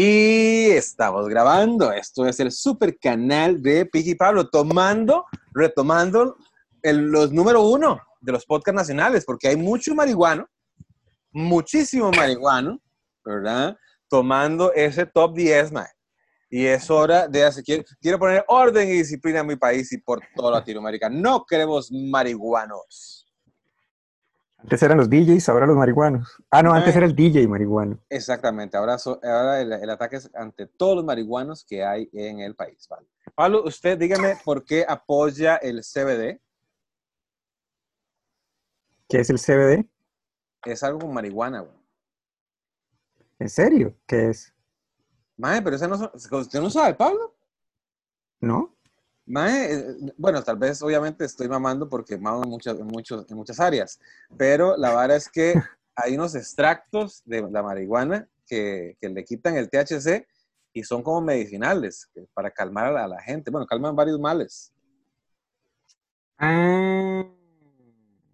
Y estamos grabando. Esto es el super canal de Piki Pablo, tomando, retomando los número uno de los podcasts nacionales, porque hay mucho marihuano, muchísimo marihuano, ¿verdad? Tomando ese top 10, man. Y es hora de hacer, quiero, quiero poner orden y disciplina en mi país y por toda Latinoamérica. No queremos marihuanos. Antes eran los DJs, ahora los marihuanos. Ah, no, antes era el DJ marihuano. Exactamente, ahora, ahora el, ataque es ante todos los marihuanos que hay en el país. Vale. Pablo, usted dígame por qué apoya el CBD. ¿Qué es el CBD? Es algo con marihuana, güey. ¿En serio? ¿Qué es? Mae, pero no, ¿usted no sabe, Pablo? ¿No? Mae, eh, bueno, tal vez obviamente estoy mamando porque mamo en muchas, en, muchas áreas, pero la verdad es que hay unos extractos de la marihuana que, le quitan el THC y son como medicinales para calmar a la, gente. Bueno, calman varios males. Ah.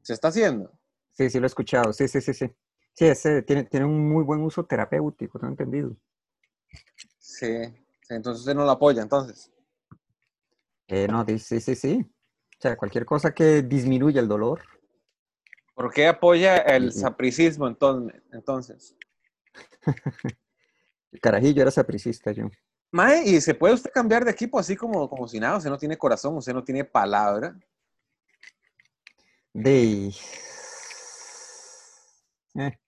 ¿Se está haciendo? Sí, sí, lo he escuchado. Sí, sí, sí, sí. Sí, ese tiene, tiene un muy buen uso terapéutico, ¿no he entendido? Sí, entonces usted no lo apoya, entonces. Eh, no, sí, sí, sí. O sea, cualquier cosa que disminuya el dolor. ¿Por qué apoya el sapricismo entonces? carajillo era sapricista yo. Mae, ¿y se puede usted cambiar de equipo así como, como si nada? Usted no tiene corazón, usted no tiene palabra. De... Eh,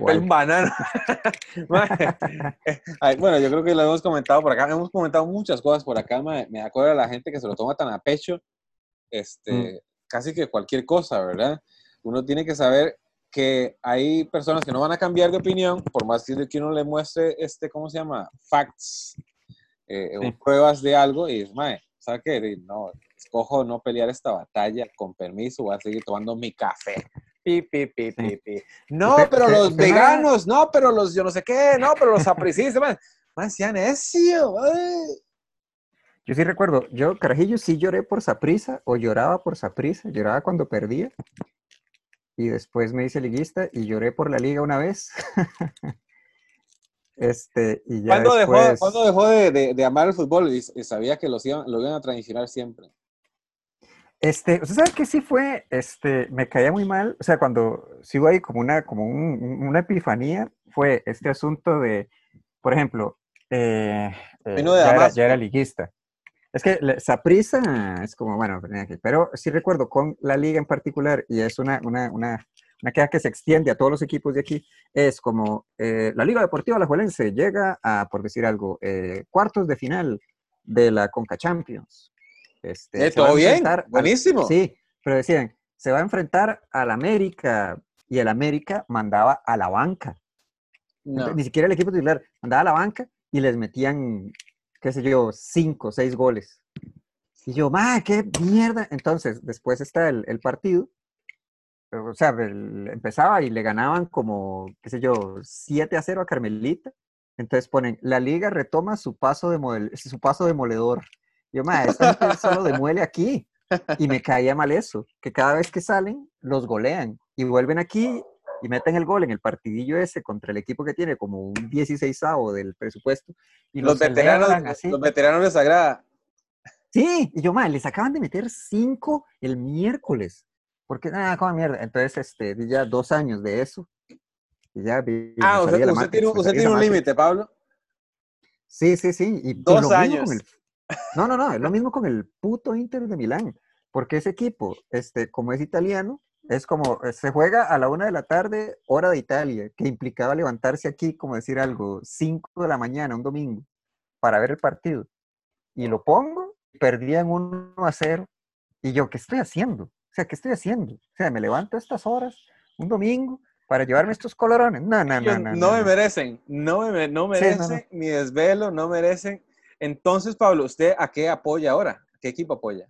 un banano. bueno, yo creo que lo hemos comentado por acá. Hemos comentado muchas cosas por acá. Me, acuerdo de la gente que se lo toma tan a pecho. Este, mm. Casi que cualquier cosa, ¿verdad? Uno tiene que saber que hay personas que no van a cambiar de opinión, por más que uno le muestre, este, ¿cómo se llama? Facts, eh, o pruebas de algo, y es, mae, ¿sabes qué? No, escojo no pelear esta batalla, con permiso, voy a seguir tomando mi café. Pi, pi, pi, pi, pi. No, pero los veganos, no, pero los yo no sé qué, no, pero los sapricistas, man, man, sean necio, Yo sí recuerdo, yo, carajillo, sí lloré por Saprisa o lloraba por Saprisa, lloraba cuando perdía. Y después me hice liguista y lloré por la liga una vez. este, y ya ¿Cuándo dejó, ¿cuándo dejó de, de, amar el fútbol y, sabía que los iban, lo iban a traicionar siempre? Este, ¿usted sabe que sí fue? Este, me caía muy mal, o sea, cuando sigo ahí como una, como una epifanía, fue este asunto de, por ejemplo, eh, eh, ya, era, liguista. Es que Saprisa es como, bueno, pero sí recuerdo con la liga en particular, y es una, una, una, una queja que se extiende a todos los equipos de aquí, es como eh, la Liga Deportiva La Juelense llega a, por decir algo, cuartos de final de la Conca Champions. Este, eh, ¿Todo bien? Buenísimo. sí, pero decían, se va a enfrentar al América y el América mandaba a la banca. ni siquiera el equipo titular mandaba a la banca y les metían, qué sé yo, cinco, seis goles. Y yo, ¡ma, qué mierda! Entonces, después está el, partido. O sea, empezaba y le ganaban como, qué sé yo, 7 a 0 a Carmelita. Entonces ponen, la liga retoma su paso, de su paso demoledor. Yo, madre, esta solo demuele aquí. Y me caía mal eso, que cada vez que salen, los golean. Y vuelven aquí y meten el gol en el partidillo ese contra el equipo que tiene como un 16 del presupuesto. Y los, veteranos, así. los veteranos les agrada. Sí, y yo, madre, les acaban de meter cinco el miércoles. Porque, nada, ah, como mierda. Entonces, este, ya dos años de eso. Y ya ah, usted, usted, tiene, usted tiene un límite, Pablo. Sí, sí, sí. Y dos años. No, no, no, es lo mismo con el puto Inter de Milán, porque ese equipo, este, como es italiano, es como, eh, se juega a la una de la tarde, hora de Italia, que implicaba levantarse aquí, como decir algo, cinco de la mañana, un domingo, para ver el partido. Y lo pongo, perdían 1 a 0. Y yo, ¿qué estoy haciendo? O sea, ¿qué estoy haciendo? O sea, me levanto a estas horas, un domingo, para llevarme estos colorones. No, no, no, no. No, me merecen, no me, no merecen mi desvelo, no merecen entonces, Pablo, ¿usted a qué apoya ahora? ¿Qué equipo apoya?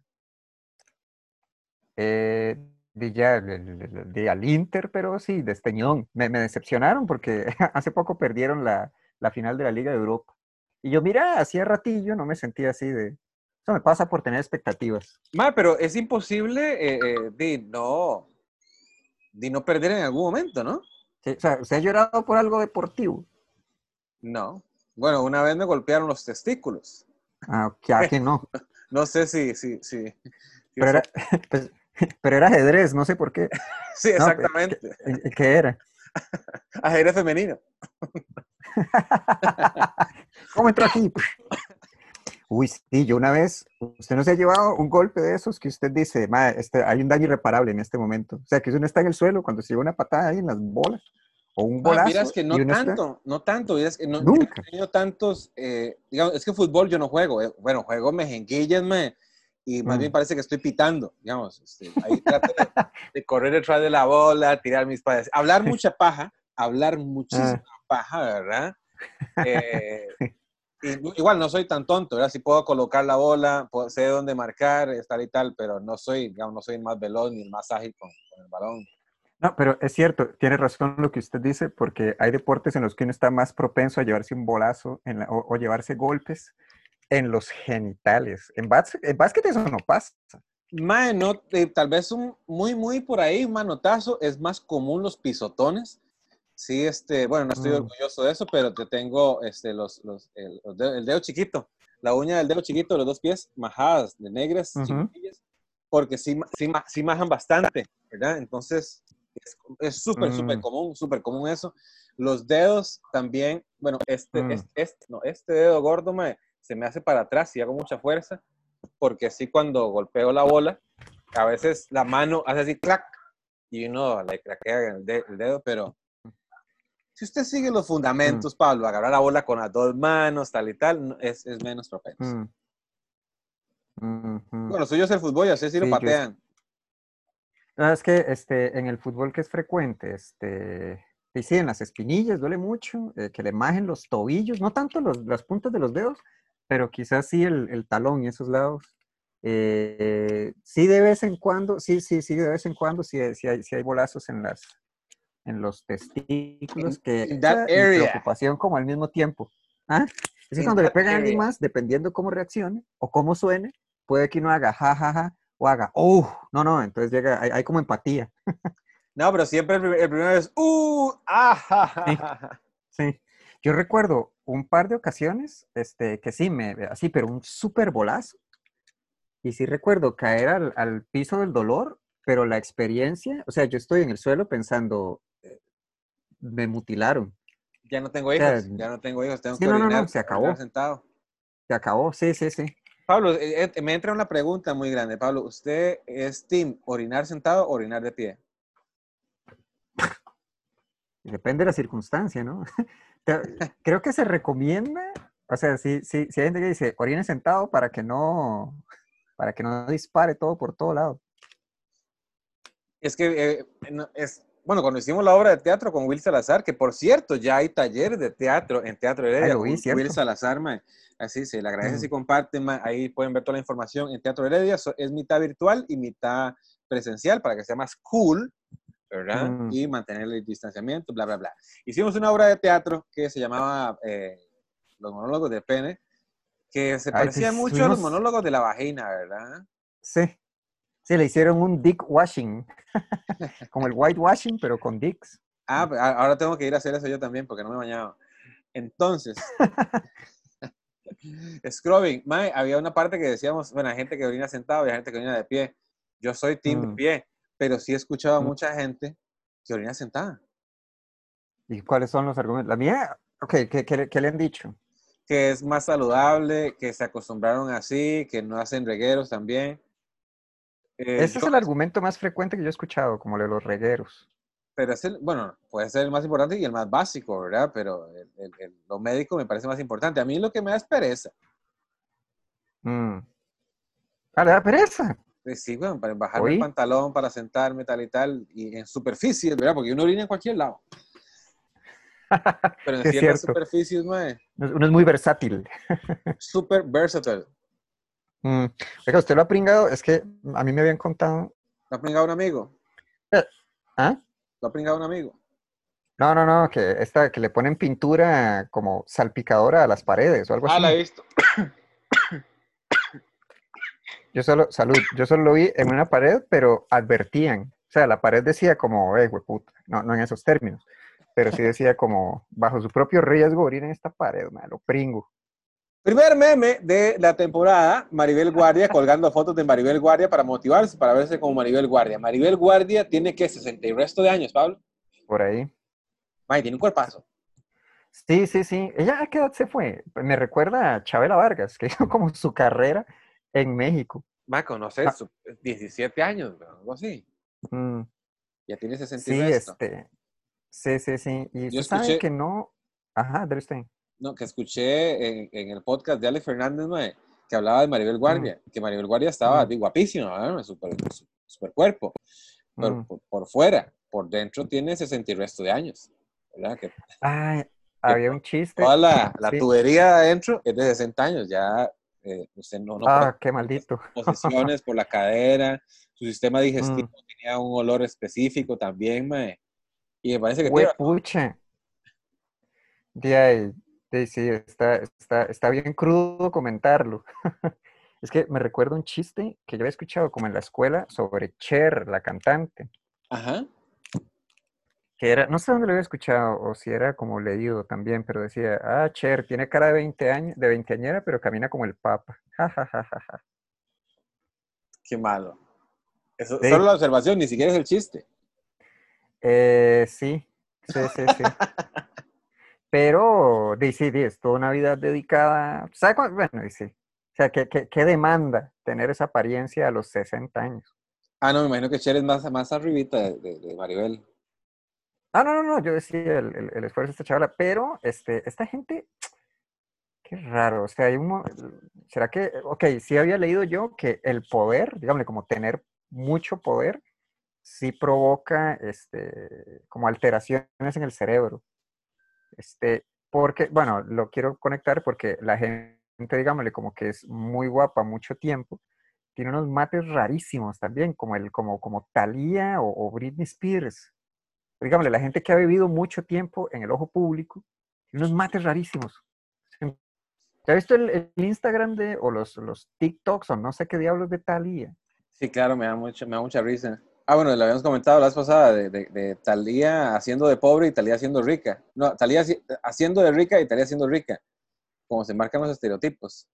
Eh, ya, al Inter, pero sí, de Esteñón. Me, decepcionaron porque hace poco perdieron la, final de la Liga de Europa. Y yo, mira, hacía ratillo no me sentía así de... Eso me pasa por tener expectativas. Ma, pero es imposible eh, eh, de no de no perder en algún momento, ¿no? o sea, ¿usted ha llorado por algo deportivo? No. Bueno, una vez me golpearon los testículos. Ah, que no. no sé si, si, si. pero, era, pues, pero era ajedrez, no sé por qué. sí, exactamente. ¿qué, era? ajedrez femenino. ¿Cómo entró aquí? Uy, sí, yo una vez, usted no se ha llevado un golpe de esos que usted dice, este, hay un daño irreparable en este momento. O sea, que uno está en el suelo cuando se lleva una patada ahí en las bolas o un bolazo. Ah, que no tanto, no tanto, es que no, Nunca. he tenido tantos, eh, digamos, es que fútbol yo no juego, eh, bueno, juego mejenguillas, me, y más bien mm. parece que estoy pitando, digamos, este, ahí trato de, correr detrás de la bola, tirar mis padres, hablar mucha paja, hablar muchísima ah. paja, ¿verdad? Eh, igual no soy tan tonto, ¿verdad? Si puedo colocar la bola, sé dónde marcar, estar y tal, pero no soy, digamos, no soy el más veloz ni el más ágil con, el balón. No, pero es cierto, tiene razón lo que usted dice, porque hay deportes en los que uno está más propenso a llevarse un bolazo o, llevarse golpes en los genitales. En, básquet, eso no pasa. Mae, no, eh, tal vez un muy, muy por ahí, un manotazo, es más común los pisotones, Sí, este, bueno, no estoy mm. orgulloso de eso, pero te tengo este, los, los, el, dedo, chiquito, la uña del dedo chiquito, los dos pies, majadas de negras, porque sí, sí, sí, majan bastante, ¿verdad? Entonces, es súper, súper mm. común, súper común eso. Los dedos también, bueno, este, mm. este, este, no, este dedo gordo me, se me hace para atrás y hago mucha fuerza, porque así cuando golpeo la bola, a veces la mano hace así, clac, y uno le craquea el dedo, pero si usted sigue los fundamentos, mm. Pablo, agarrar la bola con las dos manos, tal y tal, es, es menos propenso. Mm. Bueno, suyo es el fútbol, ya sé si lo patean. No, es que este, en el fútbol que es frecuente, este, sí, en las espinillas duele mucho, eh, que le majen los tobillos, no tanto los, las puntas de los dedos, pero quizás sí el, el talón y esos lados. Eh, sí de vez en cuando, sí, sí, sí de vez en cuando, sí, sí, hay, sí hay bolazos en las, en los testículos, que es preocupación como al mismo tiempo. ¿Ah? Es que cuando le pegan a alguien más, dependiendo cómo reaccione o cómo suene, puede que uno haga jajaja ja, ja, o haga oh, no, no, entonces llega, hay, como empatía. No, pero siempre el, primero es uh, ah, sí, Yo recuerdo un par de ocasiones, este, que sí, me, así, pero un súper bolazo. Y sí recuerdo caer al, al piso del dolor, pero la experiencia, o sea, yo estoy en el suelo pensando, me mutilaron. Ya no tengo hijos, ya no tengo hijos, tengo que no, no, no, se acabó. Sentado. Se acabó, sí, sí, sí. Pablo, eh, eh, me entra una pregunta muy grande. Pablo, ¿usted es team orinar sentado o orinar de pie? Depende de la circunstancia, ¿no? Creo que se recomienda, o sea, si, si, si hay gente que dice orine sentado para que no, para que no dispare todo por todo lado. Es que eh, es, bueno, cuando hicimos la obra de teatro con Will Salazar, que por cierto, ya hay talleres de teatro en Teatro Heredia. Will Salazar, así se le agradece si comparten, ahí pueden ver toda la información en Teatro Heredia. es mitad virtual y mitad presencial para que sea más cool, ¿verdad? Y mantener el distanciamiento, bla, bla, bla. Hicimos una obra de teatro que se llamaba eh, Los monólogos de pene, que se parecía mucho a los monólogos de la vagina, ¿verdad? Sí. Sí, le hicieron un dick washing, como el white washing, pero con dicks. Ah, pues, ahora tengo que ir a hacer eso yo también porque no me he bañado. Entonces, scrubbing, había una parte que decíamos, bueno, hay gente que orina sentado y hay gente que orina de pie. Yo soy team de mm. pie, pero sí he escuchado a mm. mucha gente que orina sentada. ¿Y cuáles son los argumentos? La mía, ok, ¿qué, qué le han dicho? Que es más saludable, que se acostumbraron así, que no hacen regueros también. Eh, Ese es el argumento más frecuente que yo he escuchado, como de los regueros. Pero es el, bueno, puede ser el más importante y el más básico, ¿verdad? Pero lo médico me parece más importante. A mí lo que me da es pereza. Mm. Ah, le da pereza. Sí, bueno, para bajar el pantalón, para sentarme, tal y tal, y en superficie, ¿verdad? Porque uno orina en cualquier lado. Pero en ciertas superficies, es. Uno es muy versátil. Súper versátil. Mm. Oiga, ¿usted lo ha pringado? Es que a mí me habían contado. ¿Lo ha pringado un amigo? Eh, ¿Ah? ¿Lo ha pringado un amigo? No, no, no, que esta, que le ponen pintura como salpicadora a las paredes o algo así. Ah, la he visto. Yo solo, salud, yo solo lo vi en una pared, pero advertían. O sea, la pared decía como, eh, hueputa, no, no en esos términos. pero sí decía como, bajo su propio riesgo, orina en esta pared, man, lo pringo. Primer meme de la temporada, Maribel Guardia colgando fotos de Maribel Guardia para motivarse, para verse como Maribel Guardia. Maribel Guardia tiene que 60 y resto de años, Pablo. Por ahí. Ay, tiene un cuerpazo. Sí, sí, sí. ¿Ella a qué edad se fue? Me recuerda a Chabela Vargas, que hizo como su carrera en México. Va, conoces, ah. 17 años, algo así. Mm. Ya tiene 60 sí, este, sí, sí, sí. Y Yo escuché... que no... Ajá, usted. No, que escuché en, el podcast de Alex Fernández, que hablaba de Maribel Guardia, que Maribel Guardia estaba mm. guapísima, super, super, cuerpo, pero mm. por, fuera, por dentro tiene 60 y resto de años, ¿verdad? Que, había un chiste. Toda la, la tubería adentro es de 60 años, ya eh, usted no, no ah, qué maldito. Posiciones por la cadera, su sistema digestivo mm. tenía un olor específico también, mae. Y me parece que... Huepuche. De ahí, Sí, está, está, está bien crudo comentarlo. es que me recuerdo un chiste que yo había escuchado como en la escuela sobre Cher, la cantante. Ajá. Que era, no sé dónde lo había escuchado o si era como leído también, pero decía, ah, Cher tiene cara de 20 años, de veinteañera, pero camina como el Papa. Ja, Qué malo. Eso, Solo la observación, ni siquiera es el chiste. Eh, sí, sí, sí, sí. Pero, sí, es toda una vida dedicada, ¿sabe cuándo? Bueno, dice, o sea, ¿qué, ¿qué, demanda tener esa apariencia a los 60 años? Ah, no, me imagino que Cher es más, más arribita de, Maribel. Ah, no, no, no, yo decía el, el, esfuerzo de esta chavala, pero este, esta gente, qué raro, o sea, hay un, ¿será que, ok, sí había leído yo que el poder, dígame, como tener mucho poder, sí provoca, este, como alteraciones en el cerebro. Este, porque, bueno, lo quiero conectar porque la gente, digámosle, como que es muy guapa mucho tiempo, tiene unos mates rarísimos también, como el, como, como Thalía o, Britney Spears. Dígame, la gente que ha vivido mucho tiempo en el ojo público, unos mates rarísimos. ¿Ya has visto el, Instagram de, o los, los TikToks o no sé qué diablos de Thalía? Sí, claro, me da, mucho, me da mucha risa. Ah, bueno, lo habíamos comentado la vez pasada de, de, Talía haciendo de pobre y Talía haciendo rica. No, Talía haciendo de rica y Talía haciendo rica. Como se marcan los estereotipos.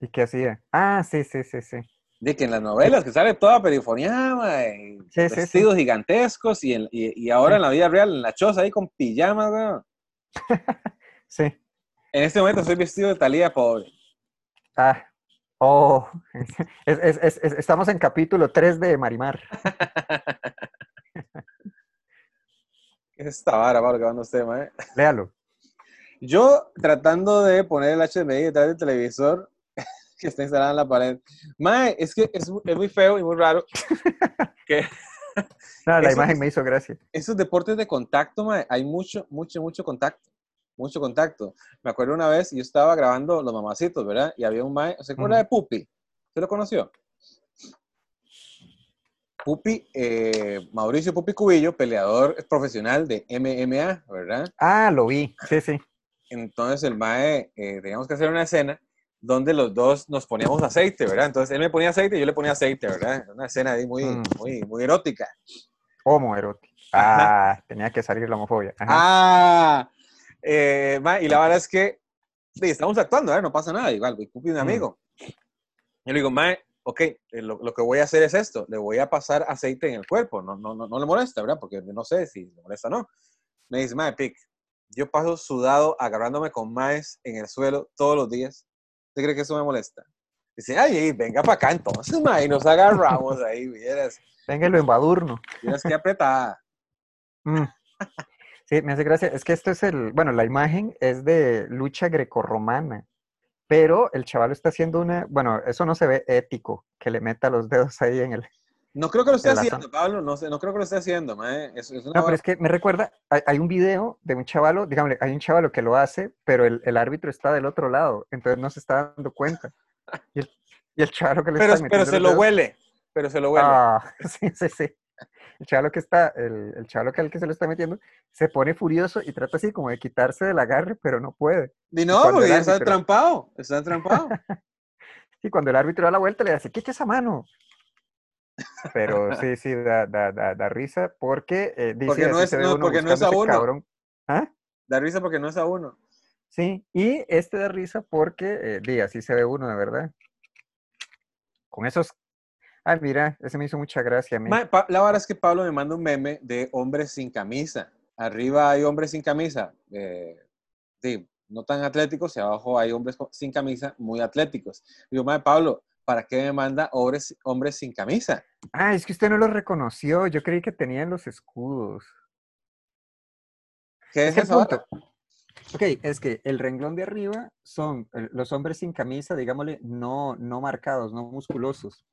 ¿Y qué hacía? Ah, sí, sí, sí, sí. De que en las novelas que sale toda perifoneada, y vestidos gigantescos y, y, ahora en la vida real, en la choza ahí con pijamas, weón. sí. En este momento soy vestido de Talía pobre. Ah, Oh, estamos en capítulo 3 de Marimar. ¿Qué es esta vara, Pablo, que va usted, mae? Léalo. Yo tratando de poner el HDMI detrás del televisor que está instalado en la pared. Mae, es que es, muy feo y muy raro. que no, la imagen me hizo gracia. Esos deportes de contacto, mae, hay mucho, mucho, mucho contacto mucho contacto. Me acuerdo una vez, yo estaba grabando Los Mamacitos, ¿verdad? Y había un mae, ¿se acuerda de Pupi? ¿Se lo conoció? Pupi, eh, Mauricio Pupi Cubillo, peleador profesional de MMA, ¿verdad? Ah, lo vi, sí, sí. Entonces el mae, eh, teníamos que hacer una escena donde los dos nos poníamos aceite, ¿verdad? Entonces él me ponía aceite y yo le ponía aceite, ¿verdad? Una escena ahí muy, mm. muy, muy erótica. Homoerótica. Ah, tenía que salir la homofobia. Ah, eh, y la verdad es que estamos actuando, ¿eh? no pasa nada, igual, Pupi un mm. amigo. Yo le digo, mae, ok, eh, lo, lo, que voy a hacer es esto, le voy a pasar aceite en el cuerpo, no, no, no, no le molesta, ¿verdad? Porque no sé si le molesta o no. Me dice, mae, Pic, yo paso sudado agarrándome con maes en el suelo todos los días. ¿Usted cree que eso me molesta? Dice, ay, venga para acá entonces, mae, y nos agarramos ahí, vieras. Venga, lo embadurno. Vieras que apretada. Mm. Sí, me hace gracia. Es que esto es el, bueno, la imagen es de lucha grecorromana, pero el chaval está haciendo una, bueno, eso no se ve ético, que le meta los dedos ahí en el... No creo que lo esté haciendo, Pablo, no, sé, no creo que lo esté haciendo. Es, no, pero es que me recuerda, hay, un video de un chavalo, dígame, hay un chavalo que lo hace, pero el, árbitro está del otro lado, entonces no se está dando cuenta. Y el, y chavalo que le pero, está Pero se lo huele, pero se lo huele. Ah, sí, sí, sí el chavalo que está, el, el chavalo que al que se lo está metiendo, se pone furioso y trata así como de quitarse del agarre, pero no puede. Y no, porque ya está trampado, está trampado. y cuando el árbitro da la vuelta le dice, quita esa mano. Pero sí, sí, da, da, da, risa porque eh, dice, porque no es, no, porque no es a uno. ¿Ah? Da risa porque no es a uno. Sí, y este da risa porque, eh, así se ve uno, de verdad. Con esos... Ay, mira, ese me hizo mucha gracia a mí. la verdad es que Pablo me manda un meme de hombres sin camisa. Arriba hay hombres sin camisa. Eh, sí, no tan atléticos y abajo hay hombres sin camisa muy atléticos. Digo, madre Pablo, ¿para qué me manda hombres, hombres sin camisa? Ah, es que usted no lo reconoció. Yo creí que tenían los escudos. ¿Qué es, eso? Ok, es que el renglón de arriba son eh, los hombres sin camisa, digámosle, no, no marcados, no musculosos.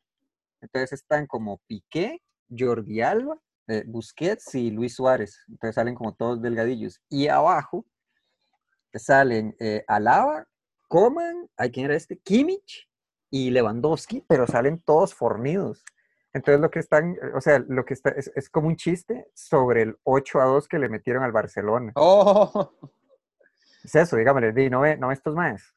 Entonces están como Piqué, Jordi Alba, eh, Busquets y Luis Suárez. Entonces salen como todos delgadillos. Y abajo salen eh, Alaba, Coman, ¿hay quién era este? Kimmich y Lewandowski, pero salen todos fornidos. Entonces lo que están, o sea, lo que está es, como un chiste sobre el 8 a 2 que le metieron al Barcelona. Oh. Es eso, dígame, no ve, no estos más.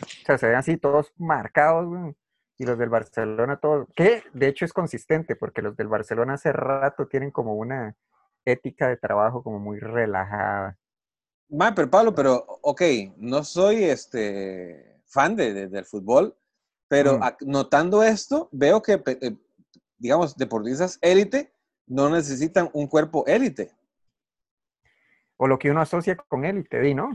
O sea, se ven así todos marcados, y los del Barcelona todos, que de hecho es consistente, porque los del Barcelona hace rato tienen como una ética de trabajo como muy relajada. Man, pero Pablo, pero, ok, no soy este fan de, del fútbol, pero mm. notando esto, veo que, eh, digamos, deportistas élite no necesitan un cuerpo élite. O lo que uno asocia con élite, di, ¿no?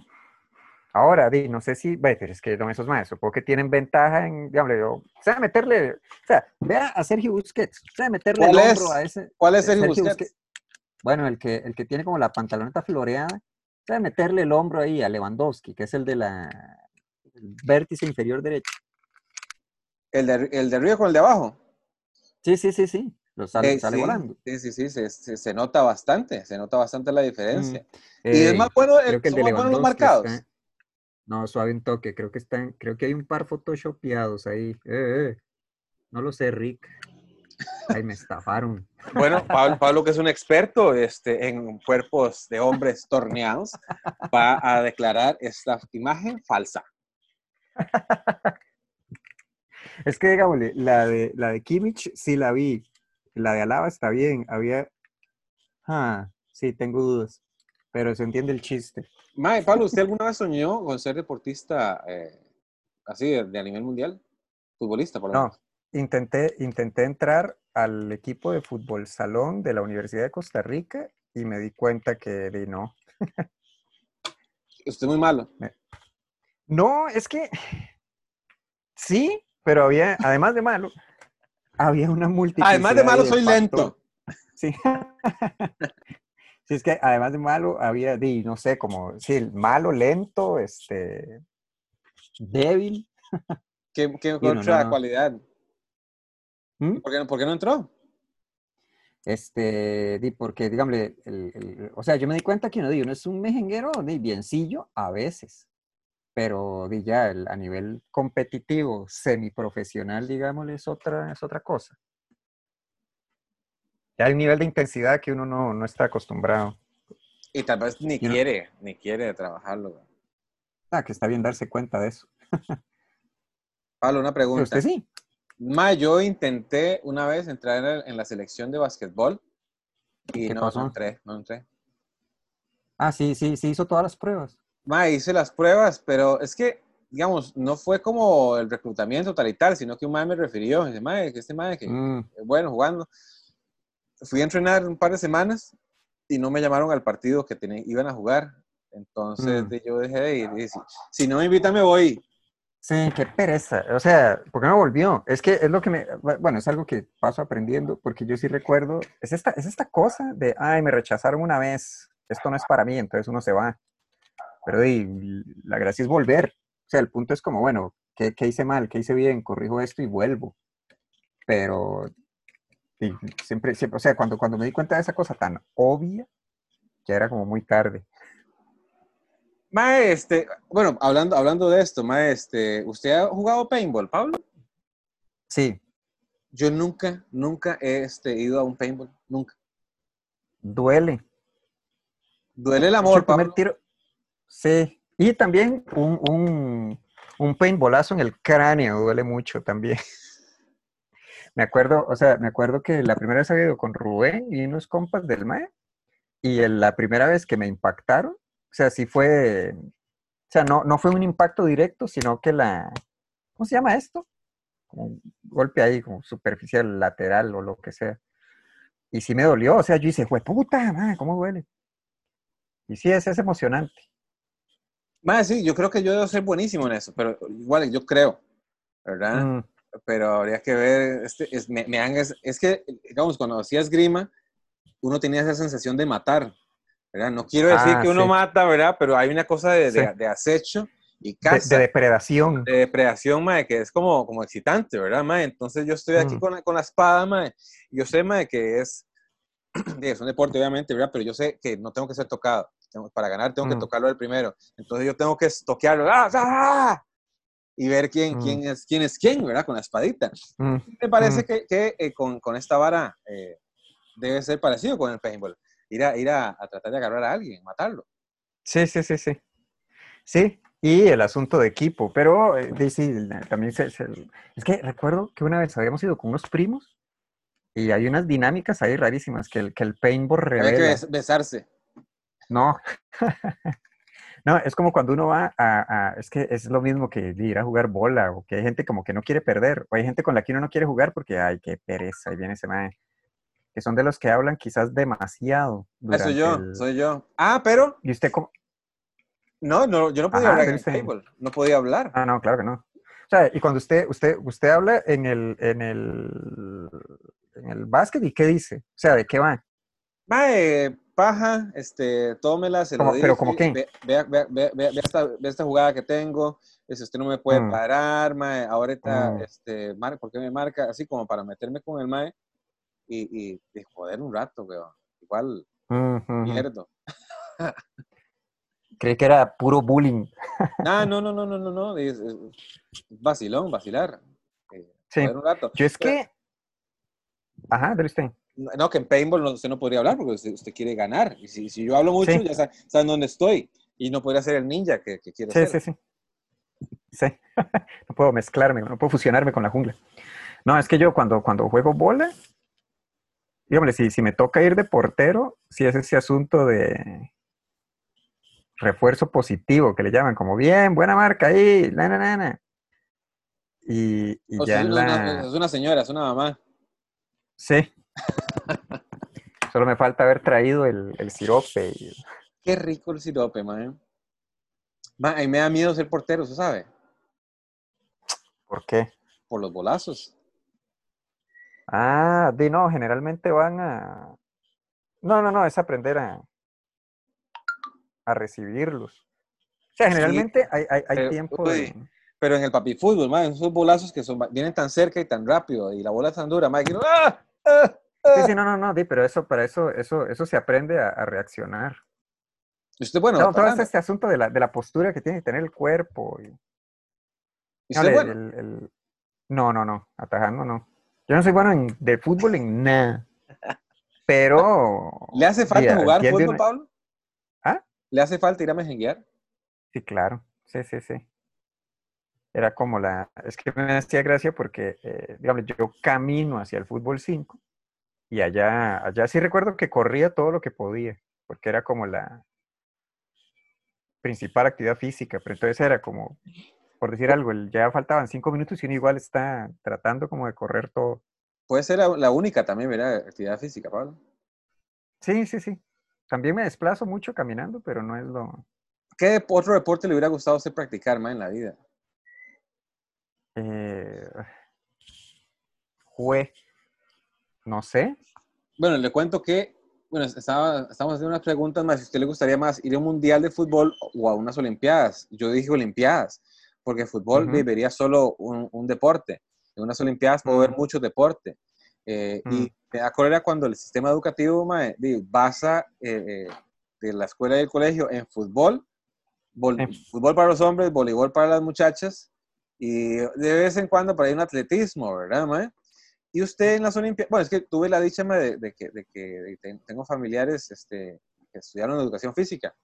Ahora, di, no sé si, pero es que no esos más, supongo que tienen ventaja en, digamos, o sea, meterle, o sea, vea a Sergio Busquets, o sea, meterle el hombro a ese. ¿Cuál es Sergio, Busquets? Bueno, el que, el que tiene como la pantaloneta floreada, o sea, meterle el hombro ahí a Lewandowski, que es el de la el vértice inferior derecho. ¿El de, ¿El de arriba con el de abajo? Sí, sí, sí, sí. Lo sale, eh, sale volando. Sí, sí, sí, se, se, nota bastante, se nota bastante la diferencia. Mm, y es más bueno, el, que el de los marcados. No, suave un toque, creo que están, creo que hay un par photoshopeados ahí. Eh, eh. No lo sé, Rick. Ay, me estafaron. Bueno, Pablo, que es un experto este, en cuerpos de hombres torneados, va a declarar esta imagen falsa. Es que, digámosle, la de, la de Kimmich sí la vi. La de Alaba está bien. Había. Ah, sí, tengo dudas. Pero se entiende el chiste. Mae, Pablo, ¿usted alguna vez soñó con ser deportista eh, así de, a nivel mundial? Futbolista, por lo menos. No, intenté, intenté entrar al equipo de fútbol salón de la Universidad de Costa Rica y me di cuenta que di no. ¿Usted es muy malo? No, es que sí, pero había, además de malo, había una multitud. Además de malo, soy lento. Sí. sí, es que además de malo, había, no sé, como, sí, malo, lento, este, débil. ¿Qué, qué otra cualidad? ¿Mm? ¿Por, qué, ¿Por, qué, no entró? Este, di, porque, dígame, el, o sea, yo me di cuenta que uno, di, uno es un mejenguero, di, biencillo a veces pero ya a nivel competitivo, semiprofesional, digámosle, es otra, es otra cosa. Ya hay un nivel de intensidad que uno no, está acostumbrado. Y tal vez ni quiere, ni quiere trabajarlo. Ah, que está bien darse cuenta de eso. Pablo, una pregunta. ¿Usted sí? Ma, yo intenté una vez entrar en la selección de básquetbol y no, no entré, no entré. Ah, sí, sí, sí hizo todas las pruebas. Ma, hice las pruebas, pero es que, digamos, no fue como el reclutamiento tal y tal, sino que un mae me refirió, dice, mae, que este mae, que mm. bueno, jugando. Fui a entrenar un par de semanas y no me llamaron al partido que iban a jugar. Entonces mm. yo dejé de ir. Y si, no me invitan, me voy. Sí, qué pereza. O sea, ¿por qué no volvió? Es que es lo que me, bueno, es algo que paso aprendiendo, porque yo sí recuerdo, es esta, es esta cosa de, ay, me rechazaron una vez, esto no es para mí, entonces uno se va. Pero la gracia es volver. O sea, el punto es como, bueno, ¿qué, hice mal? ¿Qué hice bien? Corrijo esto y vuelvo. Pero siempre, siempre, o sea, cuando, cuando me di cuenta de esa cosa tan obvia, ya era como muy tarde. Maestre, bueno, hablando, hablando de esto, maestre, ¿usted ha jugado paintball, Pablo? Sí. Yo nunca, nunca he este, ido a un paintball, nunca. Duele. Duele el amor, Pablo. Tiro, Sí, y también un, un, un paintballazo en el cráneo duele mucho también. me acuerdo, o sea, me acuerdo que la primera vez había ido con Rubén y unos compas del MAE, y la primera vez que me impactaron, O sea, sí fue, o sea, no, no fue un impacto directo, sino que la, ¿cómo se llama esto? un golpe ahí, como superficial, lateral o lo que sea. Y sí me dolió, o sea, yo hice, fue puta, madre, ¿cómo duele? Y sí, es, es emocionante. Más sí, yo creo que yo debo ser buenísimo en eso, pero igual yo creo, ¿verdad? Mm. Pero habría que ver, este, es, me, me es, es, que, digamos, cuando hacías grima, uno tenía esa sensación de matar, ¿verdad? No quiero decir ah, que uno mata, ¿verdad? Pero hay una cosa de, de, acecho y caza. De, depredación. De depredación, madre, que es como, como excitante, ¿verdad, madre? Entonces yo estoy aquí mm. con, con, la espada, madre, y yo sé, madre, que es, es un deporte, obviamente, ¿verdad? Pero yo sé que no tengo que ser tocado para ganar tengo que mm. tocarlo el primero. Entonces yo tengo que toquearlo ¡ah, ah! Y ver quién, mm. quién, es, quién es quién, ¿verdad? Con la espadita. Mm. Me parece que, que eh, con, con, esta vara eh, debe ser parecido con el paintball. Ir, a, ir a, tratar de agarrar a alguien, matarlo. Sí, sí, sí, sí. Sí, y el asunto de equipo, pero eh, también se, es que recuerdo que una vez habíamos ido con unos primos y hay unas dinámicas ahí rarísimas que el, que el paintball revela. Hay que besarse. No. no, es como cuando uno va a, Es que es lo mismo que ir a jugar bola, o que hay gente como que no quiere perder, o hay gente con la que uno no quiere jugar porque, ay, qué pereza, ahí viene ese mae. Que son de los que hablan quizás demasiado. Eso soy yo, soy yo. Ah, pero. ¿Y usted cómo? No, no, yo no podía hablar en el table. No podía hablar. Ah, no, claro que no. O sea, y cuando usted, usted, usted habla en el, en el, en el básquet, ¿y qué dice? O sea, ¿de qué va? Mae, paja, este, tómela, se lo ¿Pero como qué? Vea, vea, vea, vea, esta, esta jugada que tengo, si usted no me puede mm. parar, mae, ahorita, mm. este, ¿por qué me marca? Así como para meterme con el mae y, y, joder un rato, weón. Igual, mierda. Creí que era puro bullying. Ah, no, no, no, no, no, no, es, vacilón, vacilar. Eh, sí. Un rato. Yo es que... Ajá, usted. No, que en paintball no, usted no podría hablar porque usted, quiere ganar. Y si, si, yo hablo mucho, ya saben, dónde estoy. Y no podría ser el ninja que, que quiere sí, ser. Sí, sí, sí. no puedo mezclarme, no puedo fusionarme con la jungla. No, es que yo cuando, cuando juego bola, dígame, si, si me toca ir de portero, si es ese asunto de refuerzo positivo, que le llaman como, bien, buena marca ahí, la, la, la, Y, y ya es, una, es una señora, es una mamá. Sí, Solo me falta haber traído el, el sirope. Qué rico el sirope, man. man. A mí me da miedo ser portero, ¿se sabe? ¿Por qué? Por los bolazos. Ah, de no, generalmente van a. No, no, no, es aprender a, a recibirlos. O sea, generalmente hay, hay, hay tiempo de... Pero en el papi fútbol, man, esos bolazos que son, vienen tan cerca y tan rápido y la bola es tan dura, man, que no, ¡ah! ¡Ah! Sí, sí, no, no, no, pero eso, para eso, eso, eso se aprende a, reaccionar. Usted, bueno, no, todo este asunto de la, de la, postura que tiene que tener el cuerpo. Y... ¿Usted bueno? el, no, no, no, atajando no. Yo no soy bueno en, de fútbol en nada. Pero. ¿Le hace falta jugar fútbol, Pablo? ¿Ah? ¿Le hace falta ir a mejenguear? Sí, claro. Sí, sí, sí. Era como la. Es que me hacía gracia porque, eh, digamos, yo camino hacia el fútbol 5 y allá, allá sí recuerdo que corría todo lo que podía, porque era como la principal actividad física, pero entonces era como, por decir algo, ya faltaban cinco minutos y uno igual está tratando como de correr todo. Puede ser la única también, ¿verdad? Actividad física, Pablo. Sí, sí, sí. También me desplazo mucho caminando, pero no es lo... ¿Qué otro deporte le hubiera gustado a usted practicar más en la vida? Eh, jue no sé. Bueno, le cuento que, bueno, estaba, estamos haciendo unas preguntas más. Si a usted le gustaría más ir a un mundial de fútbol o a unas olimpiadas. Yo dije olimpiadas, porque fútbol debería solo un, deporte. En unas olimpiadas puedo ver mucho deporte. Eh, y me da cuando el sistema educativo basa eh, eh, de la escuela y el colegio en fútbol, fútbol para los hombres, voleibol para las muchachas, y de vez en cuando para ir un atletismo, ¿verdad, mae? Y usted en las Olimpiadas, bueno, es que tuve la dicha de, de que, de que tengo familiares este, que estudiaron educación física.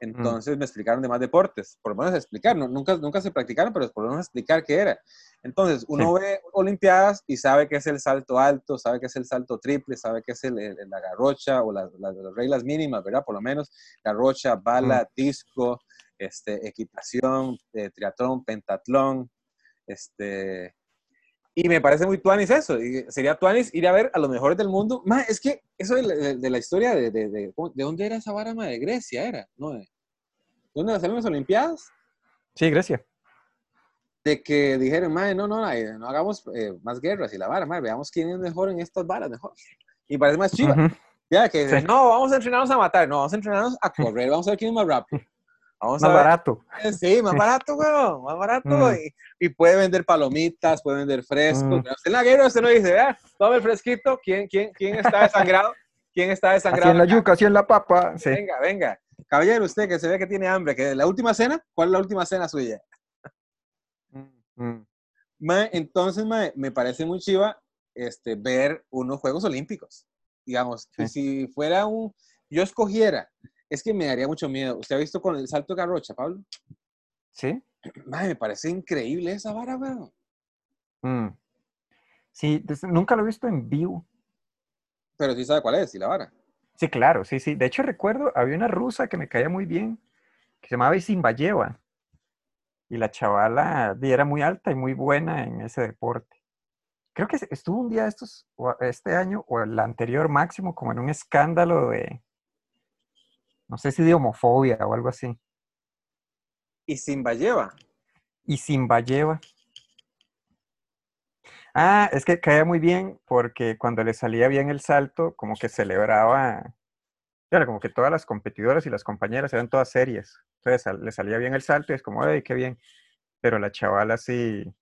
Entonces me explicaron de más deportes, por lo menos explicar, nunca, nunca se practicaron, pero por lo menos explicar qué era. Entonces uno ve Olimpiadas y sabe que es el salto alto, sabe que es el salto triple, sabe que es el, la garrocha o las reglas mínimas, ¿verdad? Por lo menos garrocha, bala, disco, este, equitación, eh, triatlón, pentatlón, este, y me parece muy tuanis eso. Y sería tuanis ir a ver a los mejores del mundo. es que eso de, la historia de, de, de, dónde era esa vara, de Grecia era, ¿no? ¿De dónde salieron las Olimpiadas? Sí, Grecia. De que dijeron, madre, no, no, no hagamos eh, más guerras y la vara, madre, veamos quién es mejor en estas varas, mejor. Y parece más chiva. Ya, que no, vamos a entrenarnos a matar, no, vamos a entrenarnos a correr, vamos a ver quién es más rápido más barato. Sí, más barato, weón, más barato. Mm. Y, puede vender palomitas, puede vender frescos. Mm. En la guerra usted no dice, vea, toma el fresquito, ¿quién, quién, quién está desangrado? ¿Quién está desangrado? Así en la yuca, así en la papa. Venga, venga. Caballero, usted que se ve que tiene hambre, que la última cena, ¿cuál es la última cena suya? Mm, entonces, me parece muy chiva este, ver unos Juegos Olímpicos. Digamos, si fuera un, yo escogiera es que me daría mucho miedo. ¿Usted ha visto con el salto de garrocha, Pablo? Sí. me parece increíble esa vara, weón. Mm. Sí, nunca lo he visto en vivo. Pero sí sabe cuál es, y la vara. Sí, claro, sí, sí. De hecho, recuerdo, había una rusa que me caía muy bien, que se llamaba Isimbayeva. Y la chavala era muy alta y muy buena en ese deporte. Creo que estuvo un día estos, este año o el anterior máximo, como en un escándalo de, no sé si de homofobia o algo así. ¿Y Simbayeva? Y Simbayeva. Ah, es que caía muy bien porque cuando le salía bien el salto, como que celebraba, claro, como que todas las competidoras y las compañeras eran todas serias. Entonces le salía bien el salto y es como, ¡ay, qué bien! Pero la chavala sí,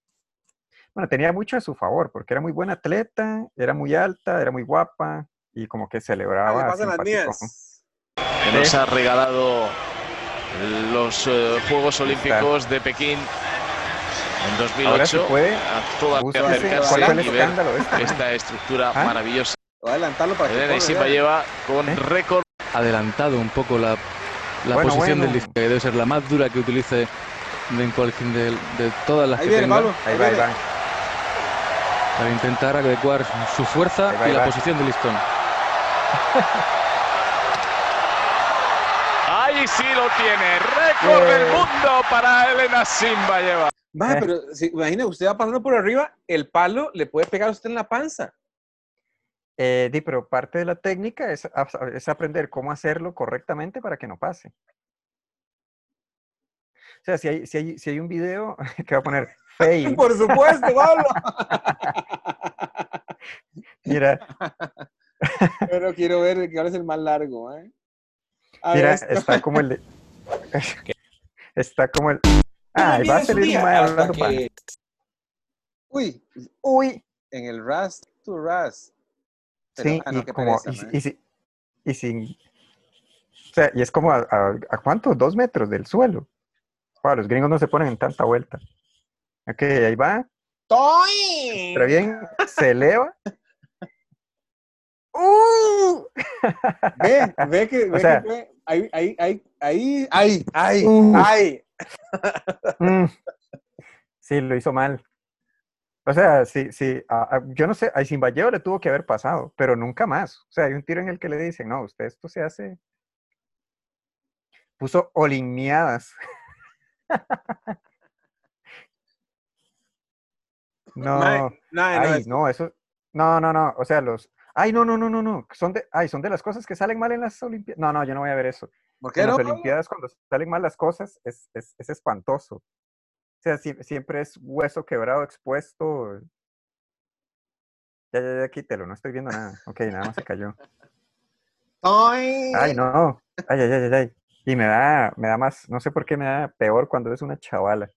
bueno, tenía mucho a su favor porque era muy buena atleta, era muy alta, era muy guapa y como que celebraba. Que nos ha regalado los eh, Juegos Olímpicos de Pekín en 2008. puede a toda acercarse y ver este? esta estructura ¿Ah? maravillosa. Adelantarlo para Elena Simba lleva con ¿Eh? récord. Adelantado un poco la, la posición del disco, que debe ser la más dura que utilice de, de, de todas las ahí que viene, tenga. Pablo, ahí, va, ahí va. Para intentar adecuar su fuerza y la posición del listón. Ahí sí lo tiene. Récord del mundo para Elena Simbayeva. Va, pero si, imagina, usted va pasando por arriba, el palo le puede pegar a usted en la panza. Eh, pero parte de la técnica es, es, aprender cómo hacerlo correctamente para que no pase. O sea, si hay, si hay, si hay un video que va a poner fail. Por supuesto, Pablo. Mira. Pero quiero ver cuál es el más largo. ¿eh? Mira, está como el de... está como el... Ah, va a salir más hablando que... Uy, uy. En el Rust to Rust. sí, ah, y, como, y, y, sin... O sea, y es como a, a, cuánto? Dos metros del suelo. Wow, los gringos no se ponen en tanta vuelta. Ok, ahí va. ¡Toy! Pero bien, se eleva ¡Uh! Ve, ve que, ve que ahí, ahí, ahí, ahí, ahí, ahí, ahí. Mm. Sí, lo hizo mal. O sea, sí, sí, yo no sé, a Simballeo le tuvo que haber pasado, pero nunca más. O sea, hay un tiro en el que le dicen, no, usted esto se hace. Puso olineadas. no, no, no, eso, no, no, no, o sea, los, Ay, no, no, no, no, no. Son de, ay, son de las cosas que salen mal en las Olimpiadas. No, no, yo no voy a ver eso. ¿Por qué en las Olimpiadas, cuando salen mal las cosas, es, es, es espantoso. O sea, siempre es hueso quebrado, expuesto. Ya, ya, ya, quítelo, no estoy viendo nada. Ok, nada más se cayó. Ay, ay no. Ay, ay, ay, ay. Y me da, me da más, no sé por qué me da peor cuando es una chavala.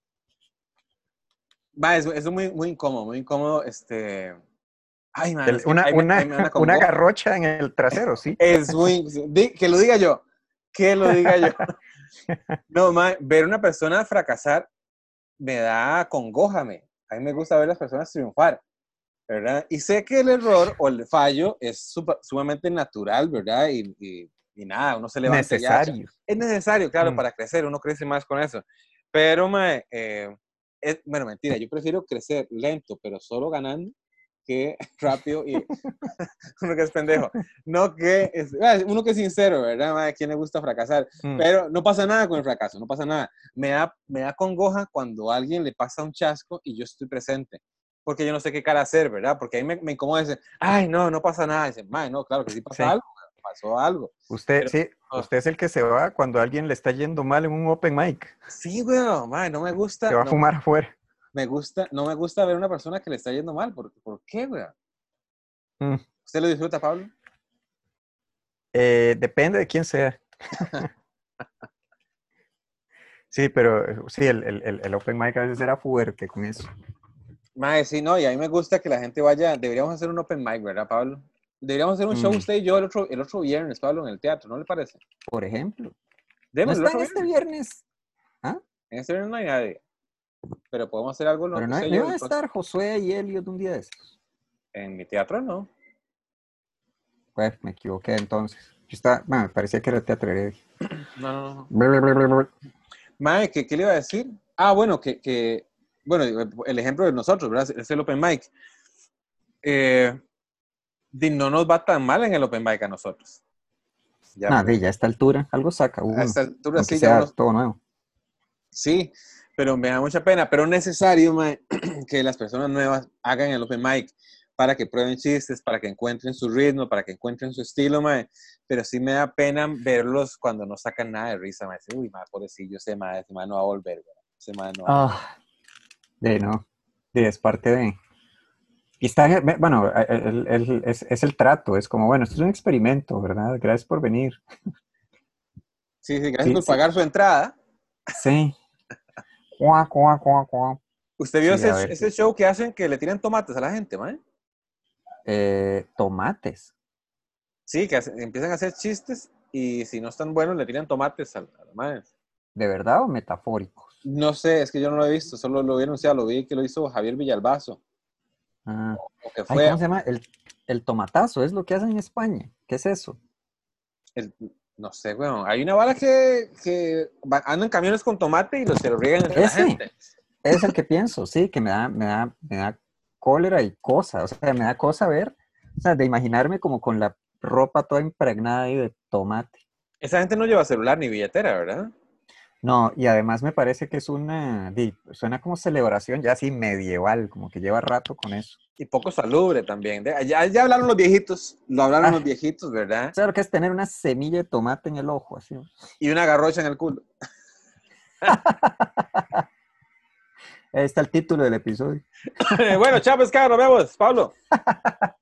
Va, es, es muy, muy incómodo, muy incómodo, este Ay, una, una, una garrocha en el trasero, sí. Es muy. que lo diga yo. Que lo diga yo. No, man, ver una persona fracasar me da congójame. A mí me gusta ver las personas triunfar, ¿verdad? Y sé que el error o el fallo es sumamente natural, ¿verdad? Y, y nada, uno se levanta. Necesario. es necesario, claro, Mm. para crecer, uno crece más con eso. Pero, mae, eh, es, bueno, mentira, yo prefiero crecer lento, pero solo ganando, que rápido y uno que es pendejo. No que, es, ah, uno que es sincero, ¿verdad? ¿A quién le gusta fracasar? Mm. Pero no pasa nada con el fracaso, no pasa nada. Me da, me da congoja cuando a alguien le pasa un chasco y yo estoy presente. Porque yo no sé qué cara hacer, ¿verdad? Porque ahí me, me incomoda decir, ay, no, no pasa nada. Dicen, no, claro que sí pasa Sí. algo, pasó algo. Usted, Pero- sí, usted es el que se va cuando a alguien le está yendo mal en un open mic. Sí, mae, no me gusta. Se va a no- fumar afuera. Me gusta, no me gusta ver una persona que le está yendo mal. ¿Por, ¿por qué, weón? Mm. ¿Usted lo disfruta, Pablo? Eh, depende de quién sea. sí, pero sí, el, el- el- open mic a veces era fuerte con eso. Mae, sí, no, y a mí me gusta que la gente vaya. Deberíamos hacer un open mic, ¿verdad, Pablo? Deberíamos hacer un show Mm. usted y yo el otro, el otro viernes, Pablo, en el teatro, ¿no le parece? Por ejemplo. ¿No otro en este viernes. viernes? En este viernes no hay nadie. Pero podemos hacer algo, no, Pero no, no yo, iban a estar Josué y Elliot un día de estos. En mi teatro, no. Pues me equivoqué entonces. Yo estaba, me parecía que era el teatro Heredia. No, no, no. Mae, ¿qué, qué le iba a decir? Ah, bueno, que, que- bueno, el ejemplo de nosotros, ¿verdad? Es el open mic. Eh, no nos va tan mal en el open mic a nosotros. Ya, Nah, de ya a esta altura, algo saca uno. a esta altura sí, ya sea uno- todo nuevo. sí, pero me da mucha pena, pero es necesario mae, que las personas nuevas hagan el open mic para que prueben chistes, para que encuentren su ritmo, para que encuentren su estilo, mae. pero sí me da pena verlos cuando no sacan nada de risa, mae. Dice, Uy, mae, pobrecillo, ese mae, ese mae no va a volver, güey. ese mae no va a Ah, de no. De, es parte de. Y está, en el- bueno, el- el- es, es el trato, es como, bueno, esto es un experimento, ¿verdad? Gracias por venir. Sí, sí, gracias Sí, por sí. pagar su entrada. Sí. Cuá, cuá, cuá, cuá. ¿Usted vio Sí, a ese, show que hacen que le tiran tomates a la gente, mae? Eh, tomates. Sí, que empiezan a hacer chistes y si no están buenos le tiran tomates al, al mae. ¿De verdad o metafóricos? No sé, es que yo no lo he visto, solo lo vi anunciado, lo vi que lo hizo Javier Villalbazo. Ah. O que Ay, fue ¿Cómo se llama? El, el tomatazo, es lo que hacen en España. ¿Qué es eso? el- no sé, weón. Hay una bala que, que andan en camiones con tomate y los se lo riegan entre la Ese. gente. Es el que pienso, sí, que me da, me da, me da cólera y cosa. O sea, me da cosa ver, o sea, de imaginarme como con la ropa toda impregnada ahí de tomate. Esa gente no lleva celular ni billetera, ¿verdad? No, y además me parece que es una, suena como celebración ya así medieval, como que lleva rato con eso. Y poco salubre también. Ya, ya hablaron los viejitos, lo hablaron Ah. los viejitos, ¿verdad? ¿Sabes lo que es tener una semilla de tomate en el ojo? Así. Y una garrocha en el culo. Ahí está el título del episodio. bueno, chao, pescado, nos vemos. Pablo.